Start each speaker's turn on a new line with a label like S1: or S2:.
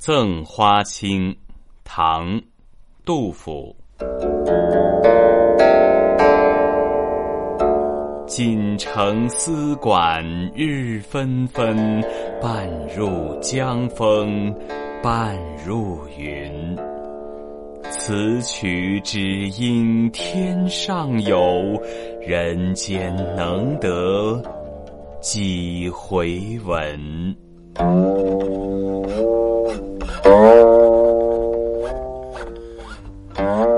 S1: 赠花卿，唐·杜甫。锦城丝管日纷纷，半入江风，半入云。此曲只应天上有，人间能得几回闻。Uh-huh.